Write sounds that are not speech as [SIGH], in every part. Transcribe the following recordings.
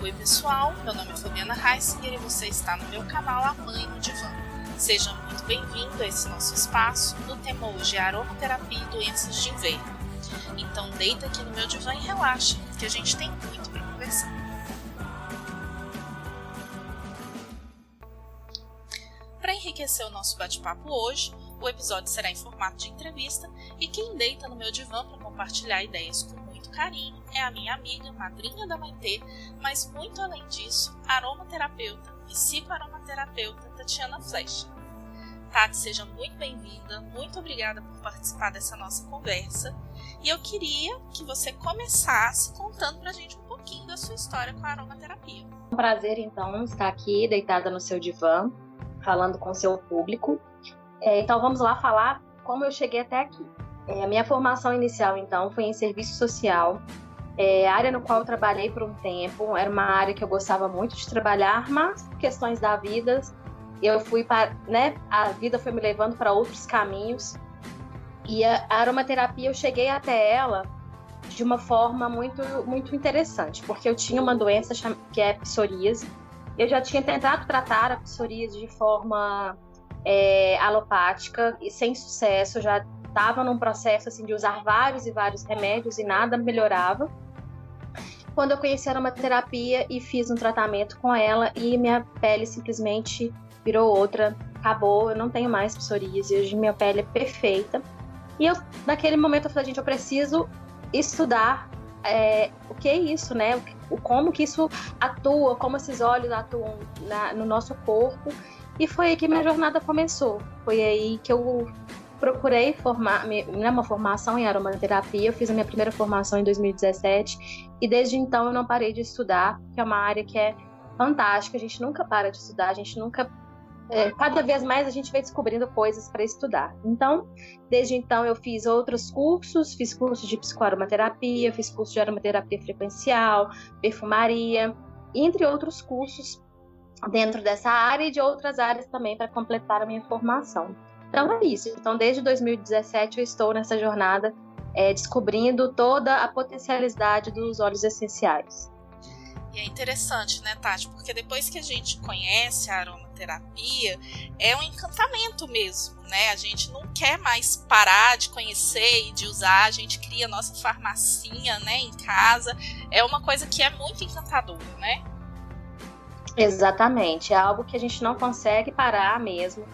Oi pessoal, meu nome é Fabiana Heissinger e você está no meu canal A Mãe no Divã. Seja muito bem-vindo a esse nosso espaço. O tema hoje é aromaterapia e doenças de inverno. Então deita aqui no meu divã e relaxa, que a gente tem muito para conversar. Para enriquecer o nosso bate-papo hoje, o episódio será em formato de entrevista e quem deita no meu divã para compartilhar ideias com muito carinho é a minha amiga, madrinha da Maitê, mas muito além disso, aromaterapeuta e psicoaromaterapeuta Tatiana Flecha. Tati, seja muito bem-vinda, muito obrigada por participar dessa nossa conversa. E eu queria que você começasse contando pra gente um pouquinho da sua história com a aromaterapia. É um prazer, então, estar aqui deitada no seu divã, falando com o seu público. É, então, vamos lá falar como eu cheguei até aqui. É, a minha formação inicial, então, foi em serviço social, é, área no qual eu trabalhei por um tempo. Era uma área que eu gostava muito de trabalhar, mas questões da vida, eu fui para, né, a vida foi me levando para outros caminhos. E a aromaterapia, eu cheguei até ela de uma forma muito, muito interessante, porque eu tinha uma doença que é psoríase. Eu já tinha tentado tratar a psoríase de forma é, alopática e sem sucesso. Já estava num processo assim de usar vários e vários remédios e nada melhorava. Quando eu conheci a aromaterapia e fiz um tratamento com ela e minha pele simplesmente virou outra, acabou, eu não tenho mais psoríase, hoje minha pele é perfeita. E eu, naquele momento, eu falei, gente, eu preciso estudar é, o que é isso, né? O, como que isso atua, como esses olhos atuam na, no nosso corpo. E foi aí que minha jornada começou. Foi aí que eu procurei formar né, uma formação em aromaterapia. Eu fiz a minha primeira formação em 2017 e desde então eu não parei de estudar, que é uma área que é fantástica. A gente nunca para de estudar, a gente nunca é, cada vez mais a gente vai descobrindo coisas para estudar. Então, desde então eu fiz outros cursos, fiz cursos de psicoaromaterapia, fiz curso de aromaterapia frequencial, perfumaria, entre outros cursos dentro dessa área e de outras áreas também para completar a minha formação. Então é isso. Então desde 2017 eu estou nessa jornada é, descobrindo toda a potencialidade dos óleos essenciais. E é interessante, né, Tati? Porque depois que a gente conhece a aromaterapia, é um encantamento mesmo, né? A gente não quer mais parar de conhecer e de usar, a gente cria a nossa farmacinha, né, em casa. É uma coisa que é muito encantadora, né? Exatamente, é algo que a gente não consegue parar mesmo.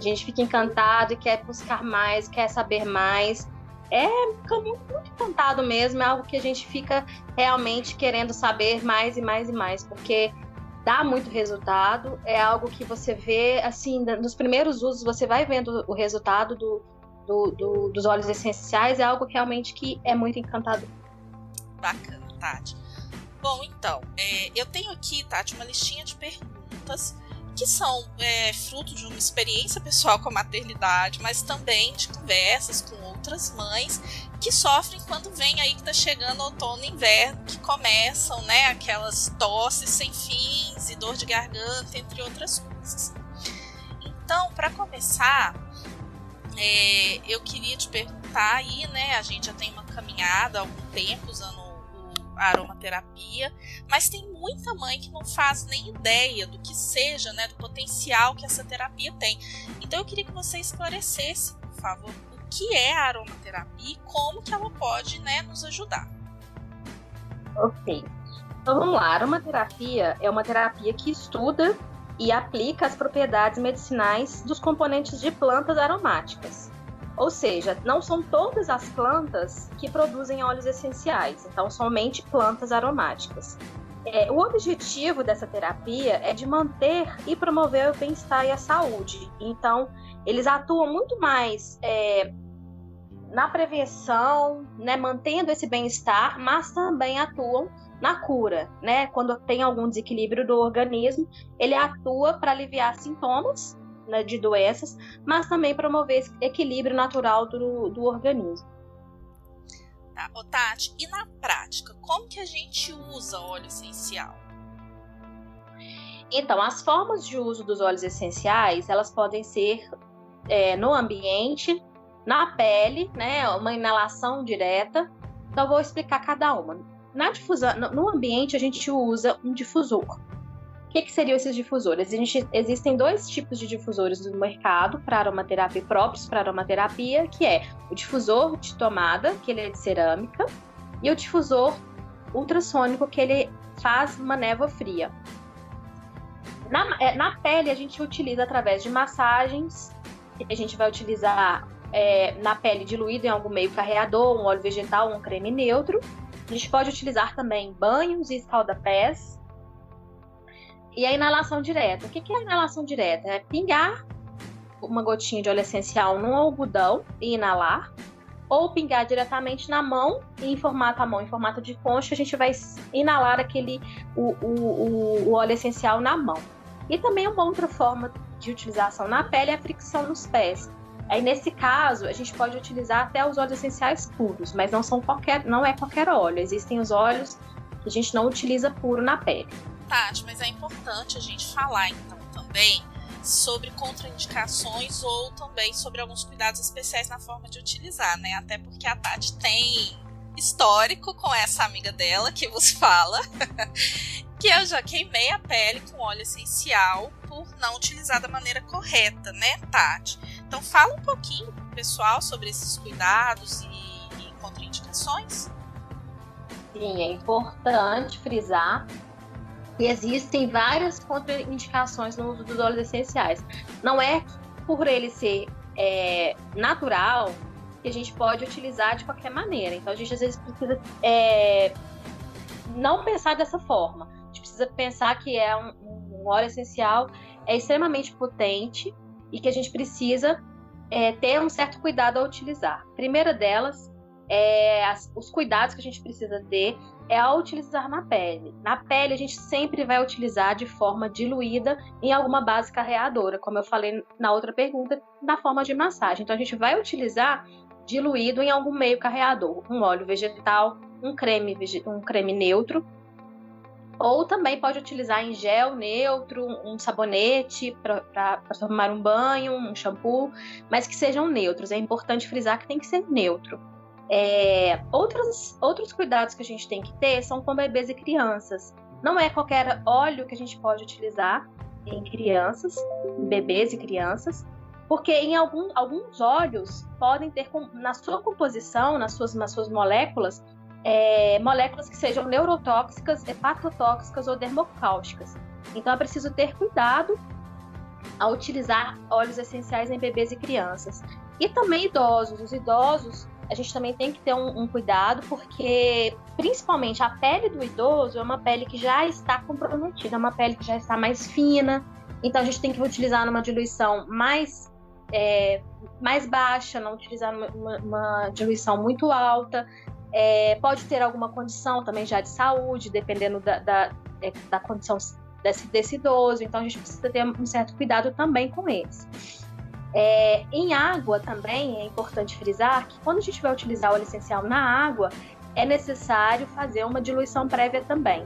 A gente fica encantado e quer buscar mais, quer saber mais. É muito, muito encantado mesmo, é algo que a gente fica realmente querendo saber mais e mais e mais, porque dá muito resultado, é algo que você vê, assim, nos primeiros usos você vai vendo o resultado do, do, do, dos óleos essenciais, é algo realmente que é muito encantador. Bacana, Tati. Bom, então, é, eu tenho aqui, Tati, uma listinha de perguntas que são é, fruto de uma experiência pessoal com a maternidade, mas também de conversas com outras mães que sofrem quando vem aí que tá chegando outono e inverno, que começam, né, aquelas tosses sem fins e dor de garganta, entre outras coisas. Então, para começar, é, eu queria te perguntar aí, né, a gente já tem uma caminhada há algum tempo usando aromaterapia, mas tem muita mãe que não faz nem ideia do que seja, né, do potencial que essa terapia tem. Então eu queria que você esclarecesse, por favor, o que é a aromaterapia e como que ela pode, né, nos ajudar. Ok. Então vamos lá, a aromaterapia é uma terapia que estuda e aplica as propriedades medicinais dos componentes de plantas aromáticas. Ou seja, não são todas as plantas que produzem óleos essenciais, então somente plantas aromáticas. É, o objetivo dessa terapia é de manter e promover o bem-estar e a saúde. Então, eles atuam muito mais é, na prevenção, né, mantendo esse bem-estar, mas também atuam na cura, né? Quando tem algum desequilíbrio do organismo, ele atua para aliviar sintomas né, de doenças, mas também promover esse equilíbrio natural do, do organismo. Tá. Ô, Tati, e na prática, como que a gente usa óleo essencial? Então, as formas de uso dos óleos essenciais, elas podem ser é, no ambiente, na pele, né, uma inalação direta. Então, vou explicar cada uma. na difusão, no ambiente a gente usa um difusor. O que, que seriam esses difusores? Existe, existem dois tipos de difusores no mercado para aromaterapia próprios para aromaterapia, que é o difusor de tomada, que ele é de cerâmica, e o difusor ultrassônico, que ele faz uma névoa fria. Na, é, na pele, a gente utiliza através de massagens, a gente vai utilizar é, na pele diluído em algum meio carreador, um óleo vegetal, um creme neutro. A gente pode utilizar também banhos e escaldapés. E a inalação direta. O que é a inalação direta? É pingar uma gotinha de óleo essencial num algodão e inalar, ou pingar diretamente na mão e em formato a mão, em formato de concha, a gente vai inalar aquele o, o, o óleo essencial na mão. E também uma outra forma de utilização na pele é a fricção nos pés. Aí nesse caso, a gente pode utilizar até os óleos essenciais puros, mas não são qualquer, não é qualquer óleo. Existem os óleos que a gente não utiliza puro na pele. Tati, mas é importante a gente falar então também sobre contraindicações ou também sobre alguns cuidados especiais na forma de utilizar, né? Até porque a Tati tem histórico com essa amiga dela que vos [LAUGHS] fala que eu já queimei a pele com óleo essencial por não utilizar da maneira correta, né, Tati? Então fala um pouquinho pessoal sobre esses cuidados e, e contraindicações. Sim, é importante frisar que existem várias contraindicações no uso dos óleos essenciais. Não é por ele ser é, natural que a gente pode utilizar de qualquer maneira. Então a gente às vezes precisa é, não pensar dessa forma gente precisa pensar que é um, um óleo essencial é extremamente potente e que a gente precisa é, ter um certo cuidado ao utilizar. A primeira delas é as, os cuidados que a gente precisa ter é ao utilizar na pele. Na pele a gente sempre vai utilizar de forma diluída em alguma base carreadora, como eu falei na outra pergunta, na forma de massagem. Então a gente vai utilizar diluído em algum meio carreador, um óleo vegetal, um creme, um creme neutro ou também pode utilizar em gel neutro, um sabonete para tomar um banho, um shampoo, mas que sejam neutros. É importante frisar que tem que ser neutro. É, outros, outros cuidados que a gente tem que ter são com bebês e crianças. Não é qualquer óleo que a gente pode utilizar em crianças, bebês e crianças, porque em algum, alguns óleos podem ter na sua composição, nas suas, nas suas moléculas, é, moléculas que sejam neurotóxicas, hepatotóxicas ou dermocáusticas. Então é preciso ter cuidado ao utilizar óleos essenciais em bebês e crianças. E também idosos. Os idosos, a gente também tem que ter um, um cuidado, porque principalmente a pele do idoso é uma pele que já está comprometida, é uma pele que já está mais fina. Então a gente tem que utilizar numa diluição mais é, mais baixa, não utilizar uma, uma, diluição muito alta. É, pode ter alguma condição também já de saúde, dependendo da, da, é, da condição desse, desse, idoso. Então a gente precisa ter um certo cuidado também com eles. É, em água também é importante frisar que quando a gente vai utilizar o óleo essencial na água, é necessário fazer uma diluição prévia também.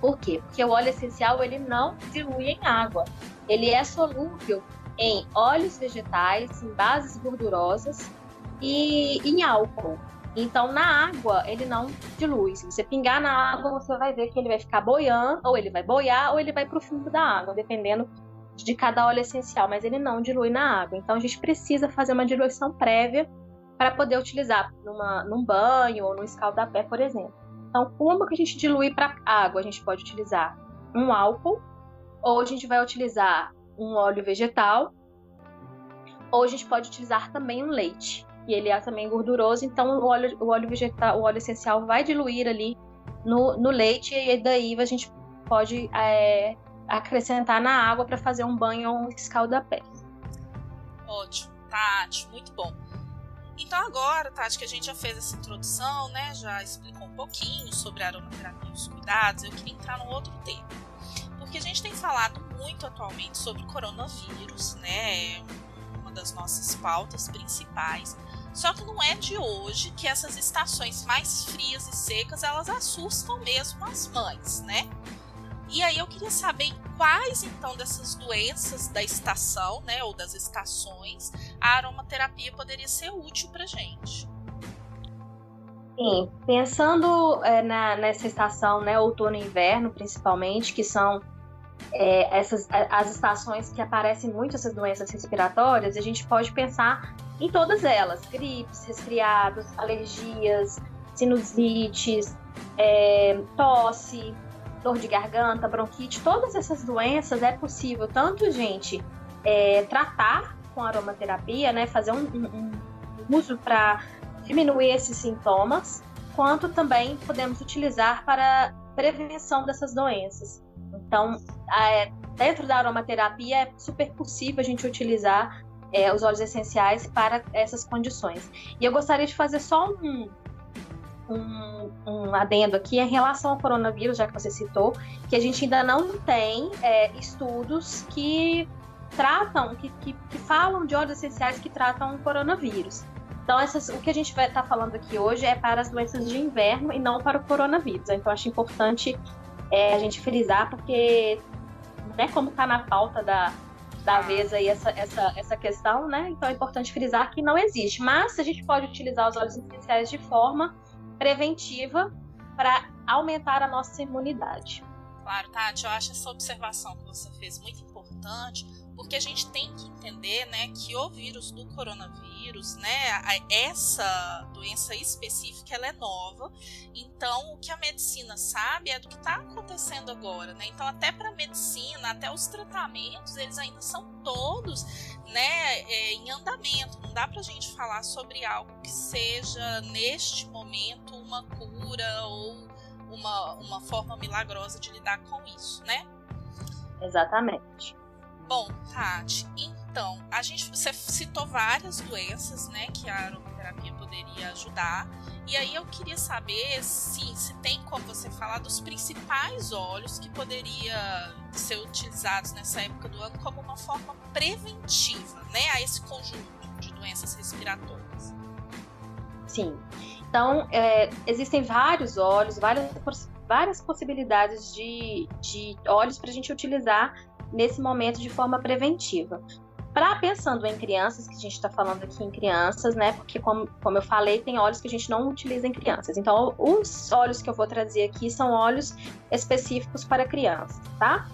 Por quê? Porque o óleo essencial ele não dilui em água. Ele é solúvel em óleos vegetais, em bases gordurosas e em álcool. Então, na água, ele não dilui. Se você pingar na água, você vai ver que ele vai ficar boiando, ou ele vai boiar, ou ele vai para o fundo da água, dependendo de cada óleo essencial, mas ele não dilui na água. Então, a gente precisa fazer uma diluição prévia para poder utilizar numa, num banho ou no escaldapé, por exemplo. Então, como que a gente dilui para água? A gente pode utilizar um álcool, ou a gente vai utilizar um óleo vegetal, ou a gente pode utilizar também um leite e ele é também gorduroso, então o óleo, o óleo vegetal, o óleo essencial vai diluir ali no, no leite e daí a gente pode é, acrescentar na água para fazer um banho ou um escaldapé. Ótimo, Tati, muito bom. Então agora, Tati, que a gente já fez essa introdução, né, já explicou um pouquinho sobre a aromaterapia e os cuidados, eu queria entrar num outro tema. Porque a gente tem falado muito atualmente sobre coronavírus, né, uma das nossas pautas principais. Só que não é de hoje que essas estações mais frias e secas elas assustam mesmo as mães, né? E aí eu queria saber quais então dessas doenças da estação, né, ou das estações, a aromaterapia poderia ser útil para gente. Sim, pensando é, na, nessa estação, né, outono e inverno, principalmente, que são é, essas as estações que aparecem muito essas doenças respiratórias, a gente pode pensar em todas elas: gripes, resfriados, alergias, sinusites, é, tosse, dor de garganta, bronquite, todas essas doenças é possível tanto gente é, tratar com aromaterapia, né, fazer um, um, um uso para diminuir esses sintomas, quanto também podemos utilizar para prevenção dessas doenças. Então, é, dentro da aromaterapia é super possível a gente utilizar é, os óleos essenciais para essas condições. E eu gostaria de fazer só um, um, um, adendo aqui em relação ao coronavírus, já que você citou, que a gente ainda não tem é, estudos que tratam, que, que, que, falam de óleos essenciais que tratam o coronavírus. Então, essas, o que a gente vai estar tá falando aqui hoje é para as doenças de inverno e não para o coronavírus. Então, acho importante é, a gente frisar, porque, né, como está na pauta da, da vez aí essa, essa, essa questão, né? Então é importante frisar que não existe. Mas a gente pode utilizar os óleos essenciais de forma preventiva para aumentar a nossa imunidade. Claro, Tati, eu acho essa observação que você fez muito importante, porque a gente tem que entender, né, que o vírus do coronavírus, né, essa doença específica, ela é nova. Então, o que a medicina sabe é do que está acontecendo agora, né? Então, até para a medicina, até os tratamentos, eles ainda são todos, né, é, em andamento. Não dá para a gente falar sobre algo que seja neste momento uma cura ou uma, uma forma milagrosa de lidar com isso, né? Exatamente. Bom, Tati, então, a gente você citou várias doenças, né, que a aromaterapia poderia ajudar. E aí eu queria saber se, se tem como você falar dos principais óleos que poderia ser utilizados nessa época do ano como uma forma preventiva, né, a esse conjunto de doenças respiratórias. Sim. Então, é, existem vários óleos, várias, várias possibilidades de, de óleos para a gente utilizar nesse momento de forma preventiva. Para pensando em crianças, que a gente está falando aqui em crianças, né? Porque, como, como eu falei, tem óleos que a gente não utiliza em crianças. Então, os óleos que eu vou trazer aqui são óleos específicos para crianças, tá?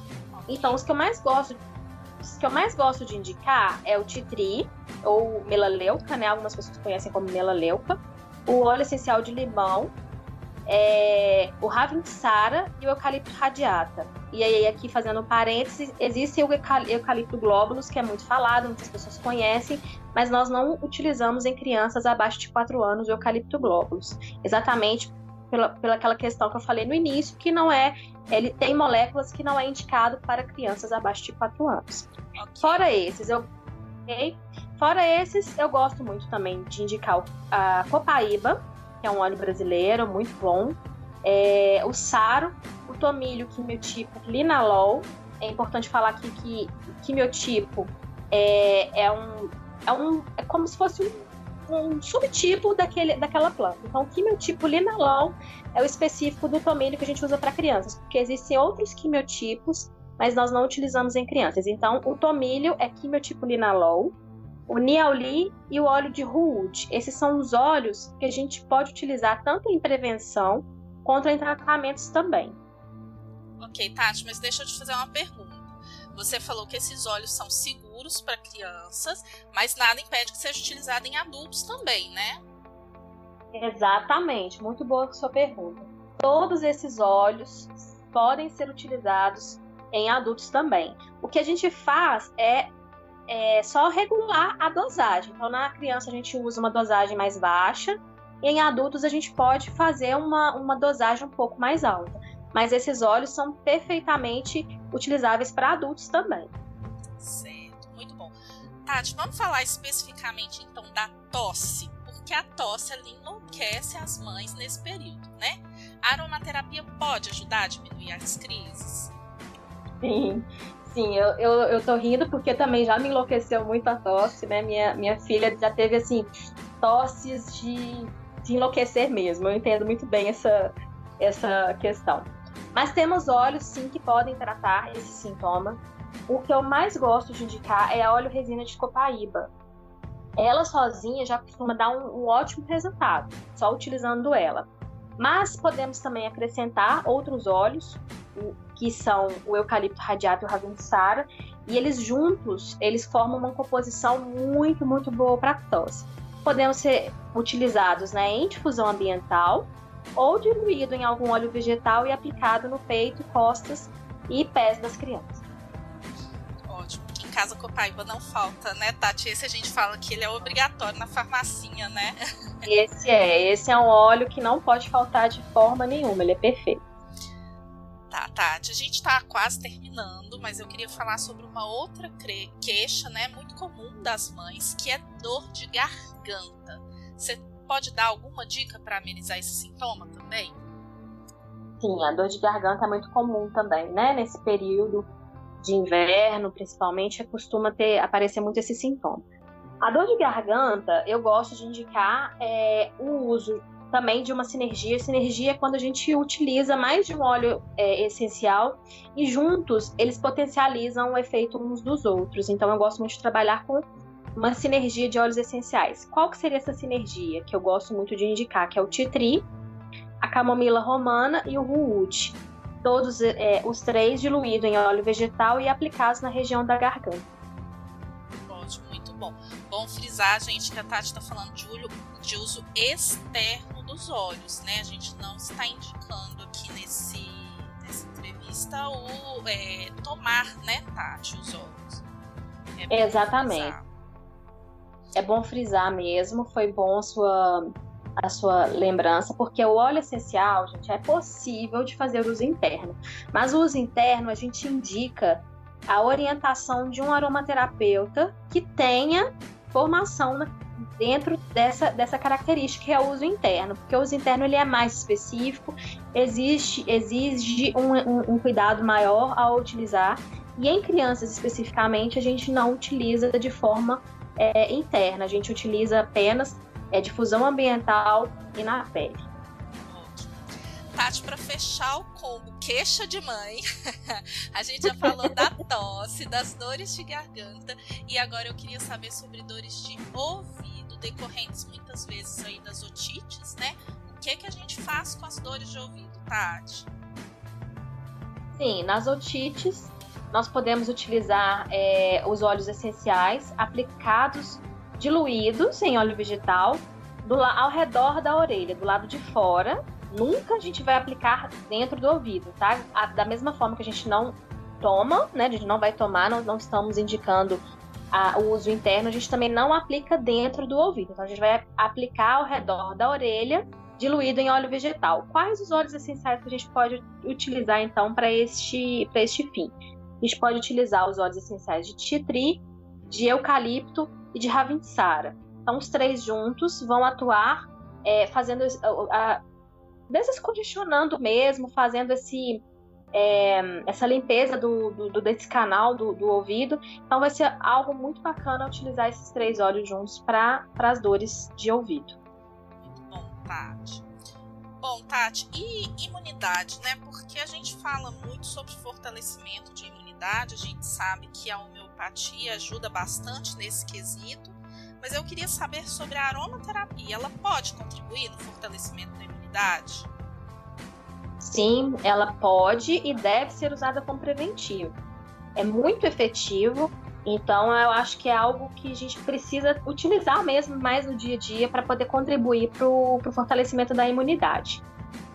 Então, os que eu mais gosto, os que eu mais gosto de indicar é o titri ou melaleuca, né? Algumas pessoas conhecem como melaleuca, o óleo essencial de limão, é, o Ravinsara e o eucalipto radiata. E aí, aqui fazendo parênteses, existe o eucalipto glóbulos, que é muito falado, muitas pessoas conhecem, mas nós não utilizamos em crianças abaixo de 4 anos o eucalipto glóbulos. Exatamente pela, pela aquela questão que eu falei no início, que não é. Ele tem moléculas que não é indicado para crianças abaixo de 4 anos. Fora esses, eu. Fora esses, eu gosto muito também de indicar a Copaíba, que é um óleo brasileiro muito bom. É, o Saro, o tomilho quimiotipo linalol. É importante falar aqui que quimiotipo é, é um, é um é como se fosse um, um subtipo daquele, daquela planta. Então, o quimiotipo linalol é o específico do tomilho que a gente usa para crianças, porque existem outros quimiotipos, mas nós não utilizamos em crianças. Então, o tomilho é quimiotipo linalol o Niauli e o óleo de Ruud. Esses são os óleos que a gente pode utilizar tanto em prevenção quanto em tratamentos também. Ok, Tati, mas deixa eu te fazer uma pergunta. Você falou que esses óleos são seguros para crianças, mas nada impede que seja utilizado em adultos também, né? Exatamente, muito boa a sua pergunta. Todos esses óleos podem ser utilizados em adultos também. O que a gente faz é é só regular a dosagem. Então, na criança a gente usa uma dosagem mais baixa, em adultos a gente pode fazer uma, uma dosagem um pouco mais alta. Mas esses óleos são perfeitamente utilizáveis para adultos também. Certo, muito bom. Tati, vamos falar especificamente então da tosse, porque a tosse ela enlouquece as mães nesse período, né? A aromaterapia pode ajudar a diminuir as crises? Sim, Sim, eu, eu, eu tô rindo porque também já me enlouqueceu muito a tosse, né? Minha, minha filha já teve, assim, tosses de, de enlouquecer mesmo. Eu entendo muito bem essa, essa questão. Mas temos óleos, sim, que podem tratar esse sintoma. O que eu mais gosto de indicar é a óleo resina de copaíba. ela sozinha já costuma dar um, um ótimo resultado, só utilizando ela. Mas podemos também acrescentar outros óleos, que são o eucalipto radiato e o ravensara, e eles juntos, eles formam uma composição muito, muito boa para tosse. Podemos ser utilizados né, em difusão ambiental ou diluído em algum óleo vegetal e aplicado no peito, costas e pés das crianças. Ótimo. em casa Copaiba não falta, né, Tati? Esse a gente fala que ele é obrigatório na farmacinha, né? Esse é, esse é um óleo que não pode faltar de forma nenhuma, ele é perfeito. Tá, Tati, a gente está quase terminando, mas eu queria falar sobre uma outra queixa, né, muito comum das mães, que é dor de garganta. Você pode dar alguma dica para amenizar esse sintoma também? Sim, a dor de garganta é muito comum também, né? Nesse período de inverno, principalmente, costuma ter aparecer muito esse sintoma. A dor de garganta, eu gosto de indicar é, o uso também de uma sinergia. Sinergia é quando a gente utiliza mais de um óleo é, essencial e juntos eles potencializam o efeito uns dos outros. Então eu gosto muito de trabalhar com uma sinergia de óleos essenciais. Qual que seria essa sinergia que eu gosto muito de indicar? Que é o titri, a camomila romana e o ruúde. Todos é, os três diluídos em óleo vegetal e aplicados na região da garganta. Ótimo, muito bom. Bom frisar, gente, que a Tati está falando de, olho, de uso externo dos olhos, né? A gente não está indicando aqui nesse, nessa entrevista o é, tomar, né, Tati, os olhos. É Exatamente. Frisar. É bom frisar mesmo, foi bom a sua, a sua lembrança, porque o óleo essencial, gente, é possível de fazer uso interno. Mas o uso interno a gente indica a orientação de um aromaterapeuta que tenha formação na, dentro dessa, dessa característica que é o uso interno, porque o uso interno ele é mais específico, existe, exige um, um, um cuidado maior ao utilizar, e em crianças especificamente a gente não utiliza de forma é, interna, a gente utiliza apenas é, difusão ambiental e na pele. Tati, para fechar o combo queixa de mãe, [LAUGHS] a gente já falou da tosse, das dores de garganta e agora eu queria saber sobre dores de ouvido, decorrentes muitas vezes aí das otites, né? O que que a gente faz com as dores de ouvido, Tati? Sim, nas otites nós podemos utilizar é, os óleos essenciais aplicados diluídos em óleo vegetal do, ao redor da orelha, do lado de fora nunca a gente vai aplicar dentro do ouvido, tá? Da mesma forma que a gente não toma, né? A gente não vai tomar, nós não estamos indicando a, o uso interno, a gente também não aplica dentro do ouvido. Então a gente vai aplicar ao redor da orelha, diluído em óleo vegetal. Quais os óleos essenciais que a gente pode utilizar então para este, este fim? A gente pode utilizar os óleos essenciais de titri, de eucalipto e de ravensara. Então os três juntos vão atuar é, fazendo a, descongestionando mesmo, fazendo esse, é, essa limpeza do, do, desse canal do, do, ouvido. Então vai ser algo muito bacana utilizar esses três óleos juntos para as dores de ouvido. Muito bom, Tati. Bom, Tati, e imunidade, né? Porque a gente fala muito sobre fortalecimento de imunidade, a gente sabe que a homeopatia ajuda bastante nesse quesito, mas eu queria saber sobre a aromaterapia. Ela pode contribuir no fortalecimento da imunidade? Sim, ela pode e deve ser usada como preventivo. É muito efetivo, então eu acho que é algo que a gente precisa utilizar mesmo mais no dia a dia para poder contribuir para o fortalecimento da imunidade.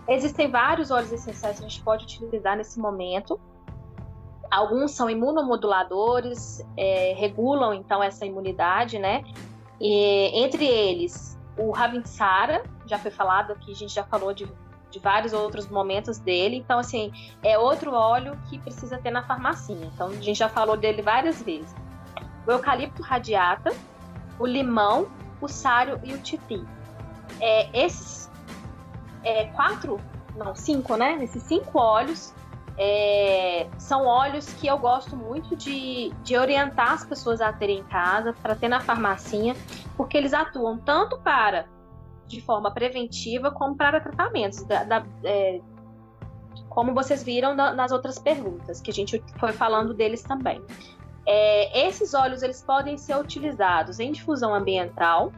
Existem vários óleos essenciais que a gente pode utilizar nesse momento. Alguns são imunomoduladores, é, regulam então essa imunidade, né? E, entre eles, o Ravinsara, já foi falado aqui, a gente já falou de, de vários outros momentos dele. Então, assim, é outro óleo que precisa ter na farmacinha. Então, a gente já falou dele várias vezes. O eucalipto radiata, o limão, o sário e o titi. É, esses é, quatro, não, cinco, né? Esses cinco óleos é, são óleos que eu gosto muito de, de orientar as pessoas a terem em casa, para ter na farmacinha, porque eles atuam tanto para de forma preventiva como para tratamentos. Da, da, é, como vocês viram da, nas outras perguntas, que a gente foi falando deles também. É, esses óleos eles podem ser utilizados em difusão ambiental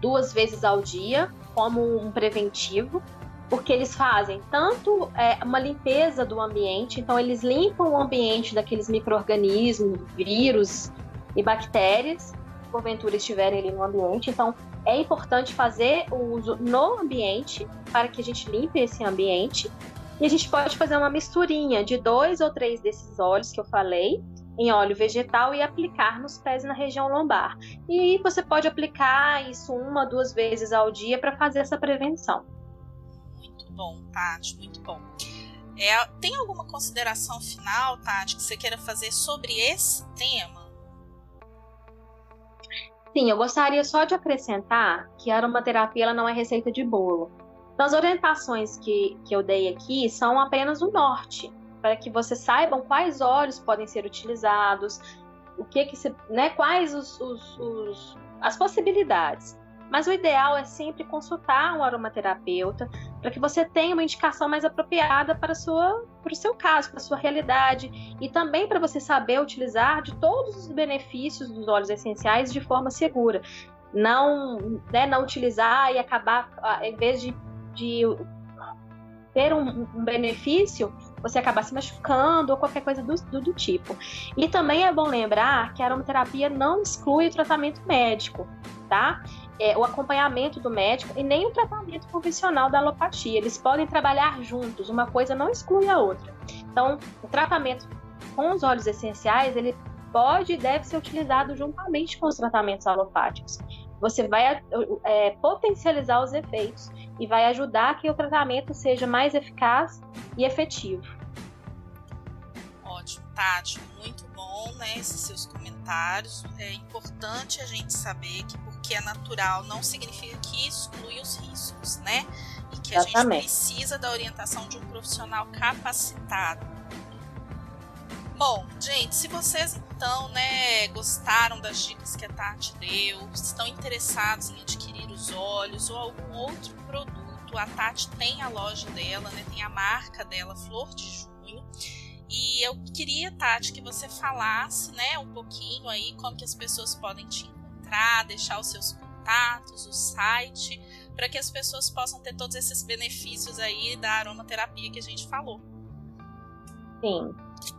duas vezes ao dia como um preventivo, porque eles fazem tanto é, uma limpeza do ambiente, então eles limpam o ambiente daqueles micro-organismos, vírus e bactérias, porventura estiverem ali no ambiente. Então é importante fazer o uso no ambiente para que a gente limpe esse ambiente. E a gente pode fazer uma misturinha de dois ou três desses óleos que eu falei em óleo vegetal e aplicar nos pés na região lombar. E você pode aplicar isso uma, duas vezes ao dia para fazer essa prevenção. Muito bom, Tati, muito bom. É, tem alguma consideração final, Tati, que você queira fazer sobre esse tema? Sim, eu gostaria só de acrescentar que a aromaterapia ela não é receita de bolo. Então, as orientações que, que eu dei aqui são apenas o norte para que vocês saibam quais óleos podem ser utilizados, o que que se, né, quais os, os, os, as possibilidades. Mas o ideal é sempre consultar um aromaterapeuta para que você tenha uma indicação mais apropriada para, sua, para o seu caso, para a sua realidade e também para você saber utilizar de todos os benefícios dos óleos essenciais de forma segura. Não, né, não utilizar e acabar, ah, em vez de, de ter um, um benefício, você acabar se machucando ou qualquer coisa do, do, do, tipo. E também é bom lembrar que a aromaterapia não exclui o tratamento médico, tá? É, o acompanhamento do médico e nem o tratamento convencional da alopatia. Eles podem trabalhar juntos, uma coisa não exclui a outra. Então, o tratamento com os óleos essenciais, ele pode e deve ser utilizado juntamente com os tratamentos alopáticos. Você vai é, potencializar os efeitos e vai ajudar que o tratamento seja mais eficaz e efetivo. Ótimo, Tati, muito bom, né? Esses seus comentários. É importante a gente saber que porque é natural não significa que exclui os riscos, né? E que a Exatamente. gente precisa da orientação de um profissional capacitado. Bom, gente, se vocês então, né, gostaram das dicas que a Tati deu, estão interessados em adquirir os óleos ou algum outro produto, a Tati tem a loja dela, né, tem a marca dela, Flor de Junho. E eu queria, Tati, que você falasse, né, um pouquinho aí como que as pessoas podem te encontrar, deixar os seus contatos, o site, para que as pessoas possam ter todos esses benefícios aí da aromaterapia que a gente falou. Sim.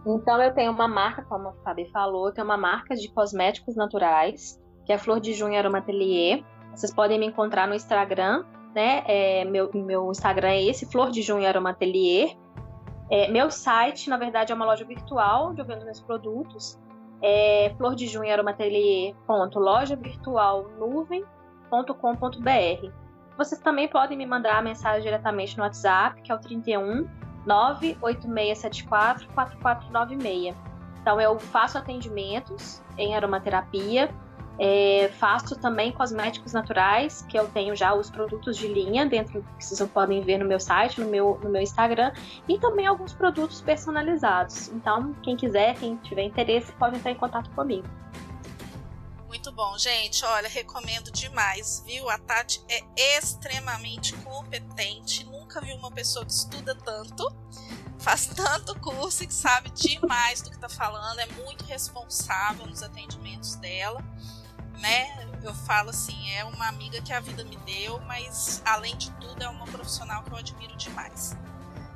Então eu tenho uma marca, como a Fabi falou, eu tenho uma marca de cosméticos naturais, que é a Flor de Junho Aromatelier. Vocês podem me encontrar no Instagram, né? É, meu, meu Instagram é esse, Flor de Junho Aromatelier. É, meu site, na verdade, é uma loja virtual onde eu vendo meus produtos. É flor de junho aromatelier.lojavirtualnuvem.com.br. Vocês também podem me mandar a mensagem diretamente no WhatsApp, que é o 31 98674-4496. Então, eu faço atendimentos em aromaterapia, é, faço também cosméticos naturais, que eu tenho já os produtos de linha dentro que vocês podem ver no meu site, no meu, no meu Instagram, e também alguns produtos personalizados. Então, quem quiser, quem tiver interesse, pode entrar em contato comigo. Muito bom, gente. Olha, recomendo demais, viu? A Tati é extremamente competente. Nunca vi uma pessoa que estuda tanto, faz [LAUGHS] tanto curso e que sabe demais do que está falando. É muito responsável nos atendimentos dela, né? Eu falo assim, é uma amiga que a vida me deu, mas além de tudo é uma profissional que eu admiro demais.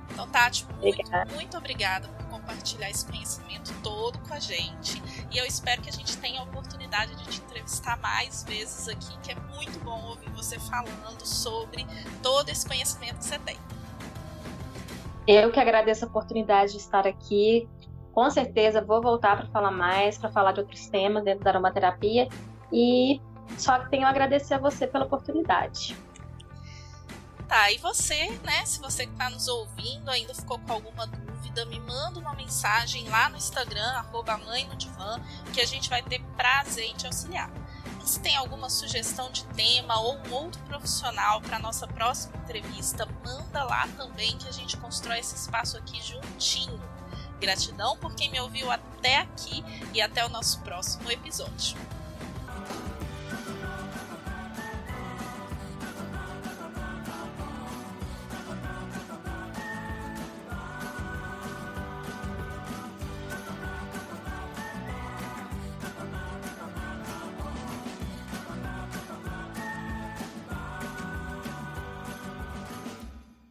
Então, Tati, muito, muito obrigada por compartilhar esse conhecimento todo com a gente. E eu espero que a gente tenha a oportunidade de te entrevistar mais vezes aqui, que é muito bom ouvir você falando sobre todo esse conhecimento que você tem. Eu que agradeço a oportunidade de estar aqui. Com certeza vou voltar para falar mais, para falar de outros temas dentro da aromaterapia. E só tenho a agradecer a você pela oportunidade. Tá, e você, né? Se você que está nos ouvindo ainda ficou com alguma dúvida, me manda uma mensagem lá no Instagram, arroba mãe no divã, que a gente vai ter prazer em te auxiliar. E se tem alguma sugestão de tema ou um outro profissional para nossa próxima entrevista, manda lá também que a gente constrói esse espaço aqui juntinho. Gratidão por quem me ouviu até aqui e até o nosso próximo episódio.